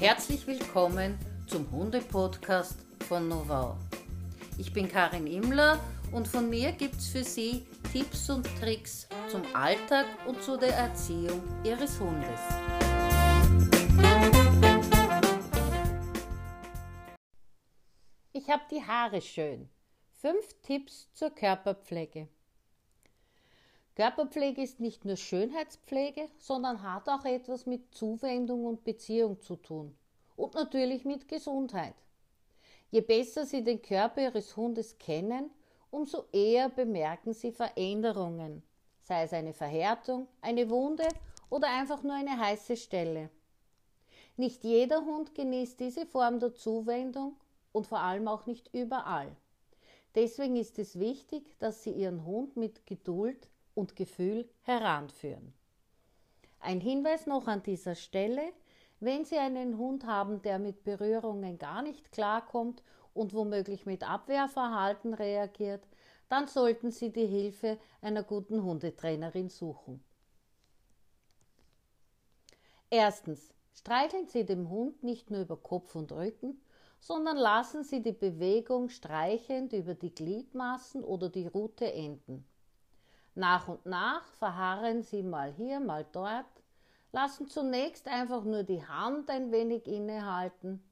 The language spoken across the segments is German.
Herzlich willkommen zum Hunde-Podcast von Novau. Ich bin Karin Immler und von mir gibt es für Sie Tipps und Tricks zum Alltag und zu der Erziehung Ihres Hundes. Ich habe die Haare schön. Fünf Tipps zur Körperpflege. Körperpflege ist nicht nur Schönheitspflege, sondern hat auch etwas mit Zuwendung und Beziehung zu tun. Und natürlich mit Gesundheit. Je besser Sie den Körper Ihres Hundes kennen, umso eher bemerken Sie Veränderungen, sei es eine Verhärtung, eine Wunde oder einfach nur eine heiße Stelle. Nicht jeder Hund genießt diese Form der Zuwendung und vor allem auch nicht überall. Deswegen ist es wichtig, dass Sie Ihren Hund mit Geduld und Gefühl heranführen. Ein Hinweis noch an dieser Stelle, wenn Sie einen Hund haben, der mit Berührungen gar nicht klarkommt und womöglich mit Abwehrverhalten reagiert, dann sollten Sie die Hilfe einer guten Hundetrainerin suchen. Erstens. Streicheln Sie dem Hund nicht nur über Kopf und Rücken, sondern lassen Sie die Bewegung streichend über die Gliedmaßen oder die Rute enden. Nach und nach verharren Sie mal hier, mal dort, lassen zunächst einfach nur die Hand ein wenig innehalten.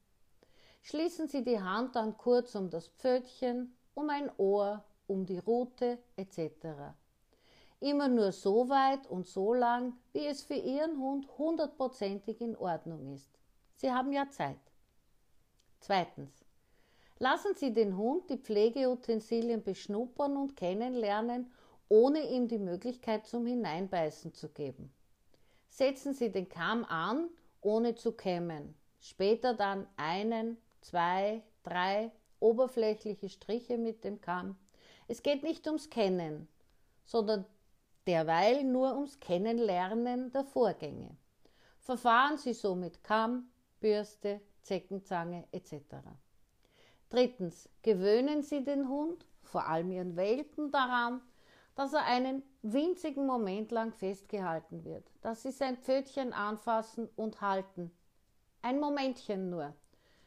Schließen Sie die Hand dann kurz um das Pfötchen, um ein Ohr, um die Rute etc. Immer nur so weit und so lang, wie es für Ihren Hund hundertprozentig in Ordnung ist. Sie haben ja Zeit. Zweitens. Lassen Sie den Hund die Pflegeutensilien beschnuppern und kennenlernen ohne ihm die Möglichkeit zum Hineinbeißen zu geben. Setzen Sie den Kamm an, ohne zu kämmen. Später dann einen, zwei, drei oberflächliche Striche mit dem Kamm. Es geht nicht ums Kennen, sondern derweil nur ums Kennenlernen der Vorgänge. Verfahren Sie so mit Kamm, Bürste, Zeckenzange etc. Drittens, gewöhnen Sie den Hund, vor allem Ihren Welpen, daran, dass er einen winzigen Moment lang festgehalten wird, dass sie sein Pfötchen anfassen und halten. Ein Momentchen nur.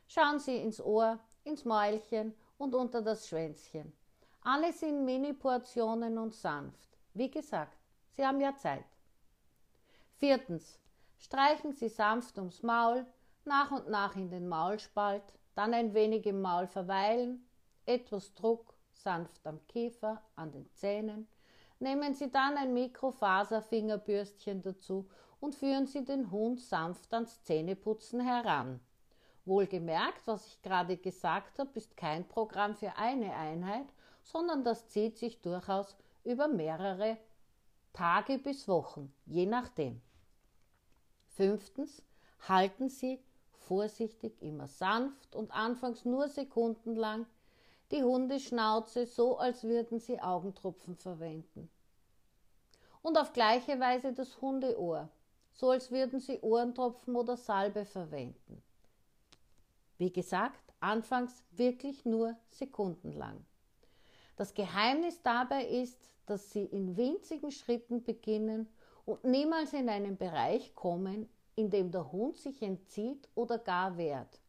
Schauen Sie ins Ohr, ins Mäulchen und unter das Schwänzchen. Alles in Mini-Portionen und sanft. Wie gesagt, Sie haben ja Zeit. Viertens. Streichen Sie sanft ums Maul, nach und nach in den Maulspalt, dann ein wenig im Maul verweilen, etwas Druck, sanft am Kiefer, an den Zähnen, Nehmen Sie dann ein Mikrofaserfingerbürstchen dazu und führen Sie den Hund sanft ans Zähneputzen heran. Wohlgemerkt, was ich gerade gesagt habe, ist kein Programm für eine Einheit, sondern das zieht sich durchaus über mehrere Tage bis Wochen, je nachdem. Fünftens, halten Sie vorsichtig immer sanft und anfangs nur sekundenlang die Hundeschnauze so, als würden sie Augentropfen verwenden. Und auf gleiche Weise das Hundeohr, so als würden sie Ohrentropfen oder Salbe verwenden. Wie gesagt, anfangs wirklich nur sekundenlang. Das Geheimnis dabei ist, dass sie in winzigen Schritten beginnen und niemals in einen Bereich kommen, in dem der Hund sich entzieht oder gar wehrt.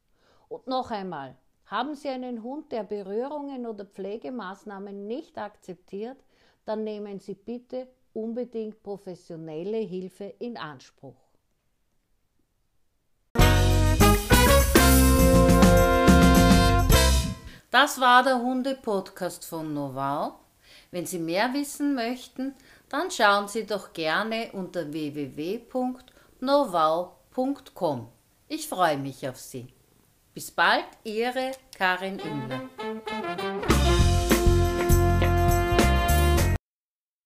Und noch einmal, haben Sie einen Hund, der Berührungen oder Pflegemaßnahmen nicht akzeptiert, dann nehmen Sie bitte unbedingt professionelle Hilfe in Anspruch. Das war der Hunde-Podcast von Novau. Wenn Sie mehr wissen möchten, dann schauen Sie doch gerne unter www.novau.com. Ich freue mich auf Sie. Bis bald, Ihre Karin Imler.